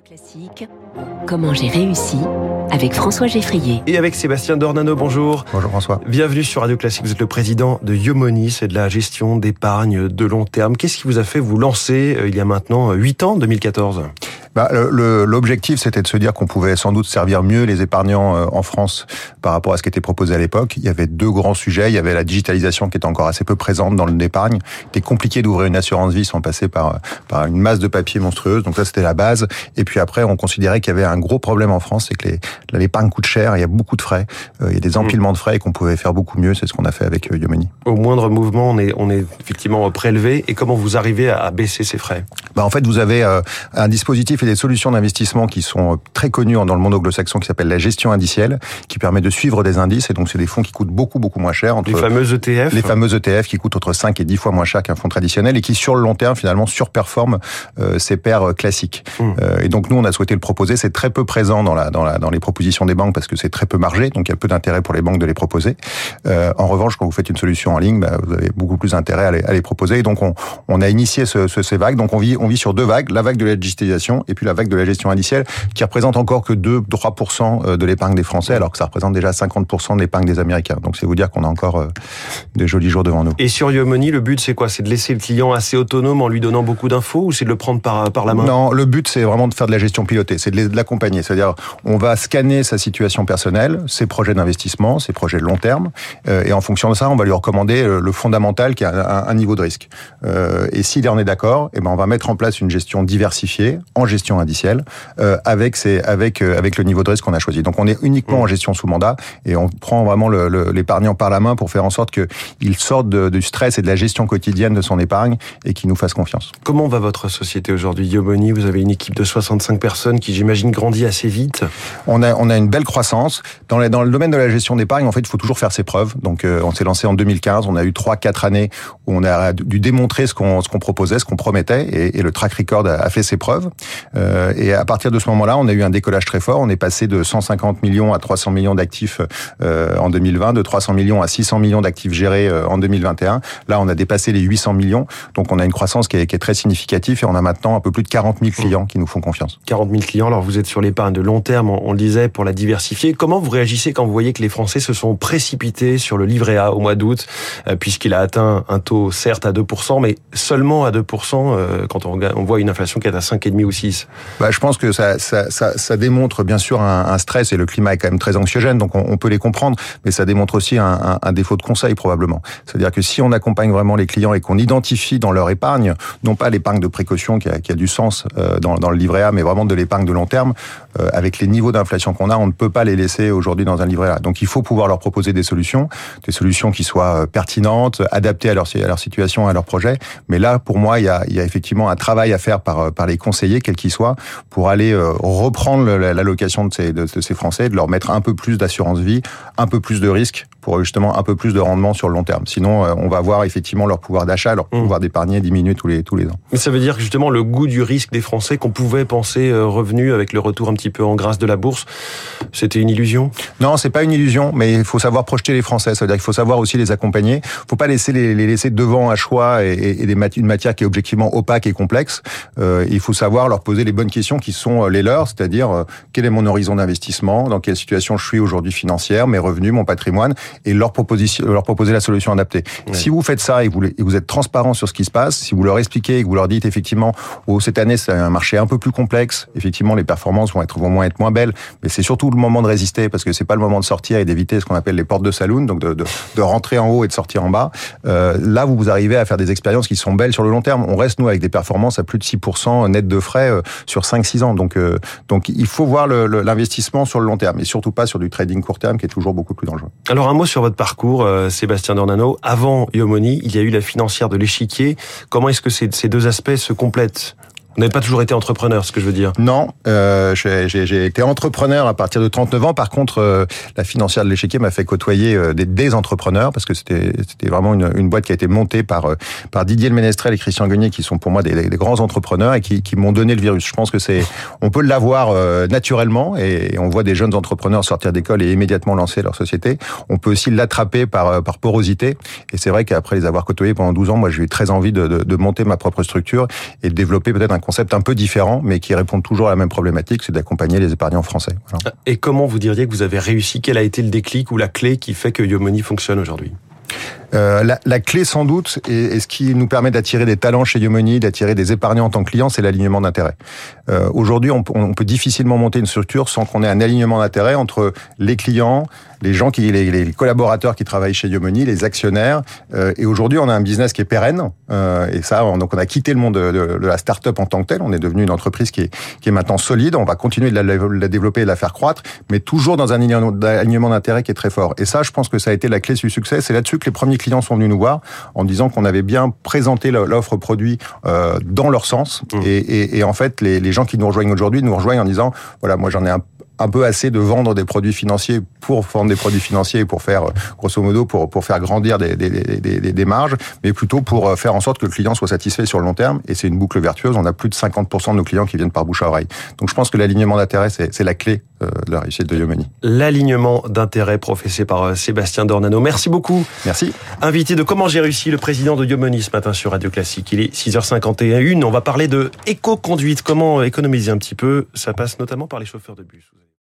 Classique, comment j'ai réussi avec François Geffrier. Et avec Sébastien Dornano, bonjour. Bonjour François. Bienvenue sur Radio Classique, vous êtes le président de Yomoni, c'est de la gestion d'épargne de long terme. Qu'est-ce qui vous a fait vous lancer euh, il y a maintenant 8 ans, 2014 bah, L'objectif, c'était de se dire qu'on pouvait sans doute servir mieux les épargnants euh, en France par rapport à ce qui était proposé à l'époque. Il y avait deux grands sujets. Il y avait la digitalisation qui était encore assez peu présente dans l'épargne. C'était compliqué d'ouvrir une assurance vie sans passer par, par une masse de papier monstrueuse. Donc ça, c'était la base. Et puis après, on considérait qu'il y avait un gros problème en France, c'est que l'épargne coûte cher, il y a beaucoup de frais, euh, il y a des empilements de frais et qu'on pouvait faire beaucoup mieux. C'est ce qu'on a fait avec euh, Yomoni. Au moindre mouvement, on est, on est effectivement prélevé. Et comment vous arrivez à baisser ces frais? Bah, En fait, vous avez un dispositif et des solutions d'investissement qui sont très connus dans le monde anglo-saxon qui s'appelle la gestion indicielle, qui permet de suivre des indices. Et donc, c'est des fonds qui coûtent beaucoup, beaucoup moins cher. Entre les fameux ETF Les fameux ETF qui coûtent entre 5 et 10 fois moins cher qu'un fonds traditionnel et qui, sur le long terme, finalement, surperforment euh, ces paires euh, classiques. Mmh. Euh, et donc, nous, on a souhaité le proposer. C'est très peu présent dans, la, dans, la, dans les propositions des banques parce que c'est très peu margé. Donc, il y a peu d'intérêt pour les banques de les proposer. Euh, en revanche, quand vous faites une solution en ligne, bah, vous avez beaucoup plus intérêt à les, à les proposer. Et donc, on, on a initié ce, ce, ces vagues. Donc, on vit, on vit sur deux vagues. La vague de la digitalisation et puis la vague de la gestion indicielle qui représente encore que 2-3% euh, de l'épargne des Français, alors que ça représente déjà 50% de l'épargne des Américains. Donc c'est vous dire qu'on a encore euh, des jolis jours devant nous. Et sur Yomoni, le but c'est quoi? C'est de laisser le client assez autonome en lui donnant beaucoup d'infos ou c'est de le prendre par, par la main? Non, le but c'est vraiment de faire de la gestion pilotée, c'est de l'accompagner. C'est-à-dire on va scanner sa situation personnelle, ses projets d'investissement, ses projets de long terme, euh, et en fonction de ça, on va lui recommander le fondamental qui a un, niveau de risque. et s'il en est d'accord, eh ben on va mettre en place une gestion diversifiée en gestion indicielle avec c'est avec euh, avec le niveau de risque qu'on a choisi. Donc on est uniquement en mmh. gestion sous mandat et on prend vraiment l'épargnant par la main pour faire en sorte que il sorte du stress et de la gestion quotidienne de son épargne et qu'il nous fasse confiance. Comment va votre société aujourd'hui, Yoboni Vous avez une équipe de 65 personnes qui, j'imagine, grandit assez vite. On a on a une belle croissance dans, les, dans le domaine de la gestion d'épargne. En fait, il faut toujours faire ses preuves. Donc euh, on s'est lancé en 2015. On a eu trois quatre années où on a dû démontrer ce qu'on ce qu'on proposait, ce qu'on promettait, et, et, le track record a, fait ses preuves. Euh, et à partir de ce moment-là, on a eu un décollage très fort. On est passé de 150 millions à 300 millions d'actifs euh, en 2020, de 300 millions à 600 millions d'actifs gérés euh, en 2021. Là, on a dépassé les 800 millions. Donc, on a une croissance qui est, qui est, très significative et on a maintenant un peu plus de 40 000 clients qui nous font confiance. 40 000 clients. Alors, vous êtes sur l'épargne de long terme, on le disait, pour la diversifier. Comment vous réagissez quand vous voyez que les Français se sont précipités sur le livret A au mois d'août, euh, puisqu'il a atteint un taux certes à 2%, mais seulement à 2% quand on voit une inflation qui est à 5,5 ou 6 bah, Je pense que ça, ça, ça, ça démontre bien sûr un, stress et le climat est quand même très anxiogène, donc on, on peut les comprendre, mais ça démontre aussi un, un, un défaut de conseil probablement. C'est-à-dire que si on accompagne vraiment les clients et qu'on identifie dans leur épargne, non pas l'épargne de précaution qui a, qui a du sens euh, dans, dans, le livret A, mais vraiment de l'épargne de long terme, euh, avec les niveaux d'inflation qu'on a, on ne peut pas les laisser aujourd'hui dans un livret A. Donc il faut pouvoir leur proposer des solutions, des solutions qui soient euh, pertinentes, adaptées à leur, situation, à leur projet. Mais là, pour moi, il y a, il y a effectivement un travail à faire par, par les conseillers, quels qu'ils soient, pour aller reprendre l'allocation de ces, de, de ces Français, de leur mettre un peu plus d'assurance vie, un peu plus de risques pour justement un peu plus de rendement sur le long terme. Sinon, euh, on va voir effectivement leur pouvoir d'achat, leur mmh. pouvoir d'épargner diminuer tous les tous les ans. Mais ça veut dire que justement le goût du risque des Français qu'on pouvait penser euh, revenu avec le retour un petit peu en grâce de la bourse, c'était une illusion? Non, c'est pas une illusion, mais il faut savoir projeter les Français. Ça veut dire qu'il faut savoir aussi les accompagner. Il faut pas laisser les, les, laisser devant un choix et, et des une matière qui est objectivement opaque et complexe. Euh, il faut savoir leur poser les bonnes questions qui sont euh, les leurs, c'est-à-dire quel est mon horizon d'investissement, dans quelle situation je suis aujourd'hui financière, mes revenus, mon patrimoine et leur, proposition, leur proposer la solution adaptée. Si vous faites ça et vous, et vous êtes transparent sur ce qui se passe, si vous leur expliquez et que vous leur dites effectivement, oh, cette année c'est un marché un peu plus complexe, effectivement les performances vont être vont moins être moins belles, mais c'est surtout le moment de résister parce que c'est pas le moment de sortir et d'éviter ce qu'on appelle les portes de saloon, donc de, de, de, rentrer en haut et de sortir en bas. Euh, là, vous vous arrivez à faire des expériences qui sont belles sur le long terme. On reste nous avec des performances à plus de 6% net de frais euh, sur 5-6 ans. Donc, euh, donc il faut voir l'investissement sur le long terme et surtout pas sur du trading court terme qui est toujours beaucoup plus dangereux. Alors un mot sur votre parcours, euh, Sébastien Dornano. Avant Yomoni, il y a eu la financière de l'échiquier. Comment est-ce que ces, ces deux aspects se complètent? Vous n'avez pas toujours été entrepreneur, ce que je veux dire. Non, euh, j'ai été entrepreneur à partir de 39 ans. Par contre, euh, la financière de l'échiquier m'a fait côtoyer euh, des, des, entrepreneurs parce que c'était vraiment une, une, boîte qui a été montée par euh, par Didier Le Ménestrel et Christian Guenier, qui sont pour moi des, des grands entrepreneurs et qui, qui m'ont donné le virus. Je pense que c'est, on peut l'avoir euh, naturellement et on voit des jeunes entrepreneurs sortir d'école et immédiatement lancer leur société. On peut aussi l'attraper par par porosité. Et c'est vrai qu'après les avoir côtoyés pendant 12 ans, moi j'ai eu très envie de, de, de monter ma propre structure et de développer peut-être un concept un peu différent, mais qui répond toujours à la même problématique, c'est d'accompagner les épargnants français. Voilà. Et comment vous diriez que vous avez réussi? Quel a été le déclic ou la clé qui fait que Yomoni fonctionne aujourd'hui? Euh, la, la, clé sans doute, et, et, ce qui nous permet d'attirer des talents chez Yomoni, d'attirer des épargnants en tant que clients, c'est l'alignement d'intérêts. Euh, Aujourd'hui, on, on, peut difficilement monter une structure sans qu'on ait un alignement d'intérêts entre les clients, les gens qui, les, les, collaborateurs qui travaillent chez Yomoni, les actionnaires. Euh, et aujourd'hui, on a un business qui est pérenne. Euh, et ça, on, donc on a quitté le monde de, de, de la start-up en tant que tel. On est devenu une entreprise qui est, qui est maintenant solide. On va continuer de la, de la développer et de la faire croître, mais toujours dans un alignement d'intérêts qui est très fort. Et ça, je pense que ça a été la clé du succès. C'est là-dessus que les premiers clients sont venus nous voir en disant qu'on avait bien présenté l'offre produit euh, dans leur sens. Mmh. Et, et, et, en fait, les, les gens qui nous rejoignent aujourd'hui nous rejoignent en disant voilà, moi j'en ai un, un peu assez de vendre des produits financiers pour vendre des produits financiers pour faire, grosso modo, pour, pour faire grandir des, des, des, des, marges, mais plutôt pour faire en sorte que le client soit satisfait sur le long terme. Et c'est une boucle vertueuse. On a plus de 50% de nos clients qui viennent par bouche à oreille. Donc je pense que l'alignement d'intérêt, c'est la clé la réussite de Yomani. L'alignement d'intérêt professé par Sébastien Dornano. Merci beaucoup. Merci. Invité de Comment j'ai réussi, le président de Yomani ce matin sur Radio Classique. Il est 6h51. On va parler de éco-conduite. Comment économiser un petit peu? Ça passe notamment par les chauffeurs de bus.